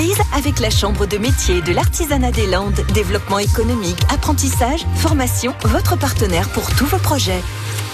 entreprise avec la Chambre de métier de l'artisanat des Landes. Développement économique, apprentissage, formation, votre partenaire pour tous vos projets.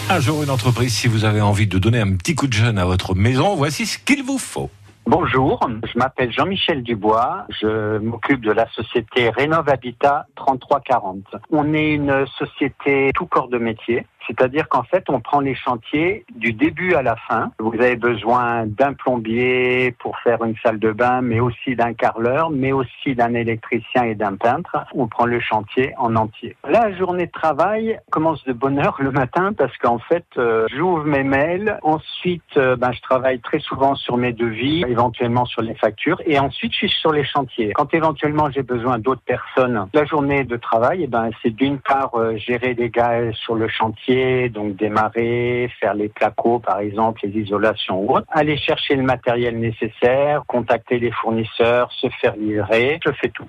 Un jour, une entreprise, si vous avez envie de donner un petit coup de jeune à votre maison, voici ce qu'il vous faut. Bonjour, je m'appelle Jean-Michel Dubois, je m'occupe de la société Rénov Habitat 3340. On est une société tout corps de métier. C'est-à-dire qu'en fait, on prend les chantiers du début à la fin. Vous avez besoin d'un plombier pour faire une salle de bain, mais aussi d'un carreleur, mais aussi d'un électricien et d'un peintre. On prend le chantier en entier. La journée de travail commence de bonne heure le matin parce qu'en fait, euh, j'ouvre mes mails. Ensuite, euh, ben, je travaille très souvent sur mes devis, éventuellement sur les factures, et ensuite je suis sur les chantiers. Quand éventuellement j'ai besoin d'autres personnes, la journée de travail, eh ben, c'est d'une part euh, gérer les gars sur le chantier donc démarrer, faire les placos par exemple, les isolations ou autres, aller chercher le matériel nécessaire, contacter les fournisseurs, se faire livrer, je fais tout.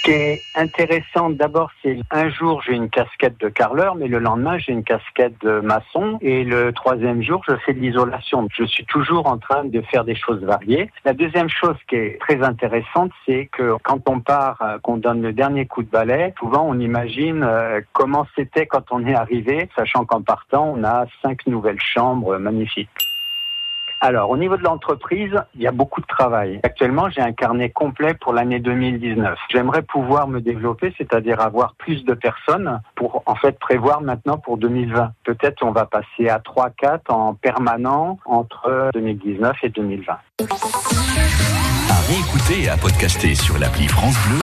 Ce qui est intéressant, d'abord, c'est un jour j'ai une casquette de carreleur, mais le lendemain j'ai une casquette de maçon, et le troisième jour je fais de l'isolation. Je suis toujours en train de faire des choses variées. La deuxième chose qui est très intéressante, c'est que quand on part, euh, qu'on donne le dernier coup de balai, souvent on imagine euh, comment c'était quand on est arrivé, sachant qu'en partant on a cinq nouvelles chambres magnifiques. Alors, au niveau de l'entreprise, il y a beaucoup de travail. Actuellement, j'ai un carnet complet pour l'année 2019. J'aimerais pouvoir me développer, c'est-à-dire avoir plus de personnes pour, en fait, prévoir maintenant pour 2020. Peut-être on va passer à 3-4 en permanent entre 2019 et 2020. À réécouter et à podcaster sur l'appli France Bleu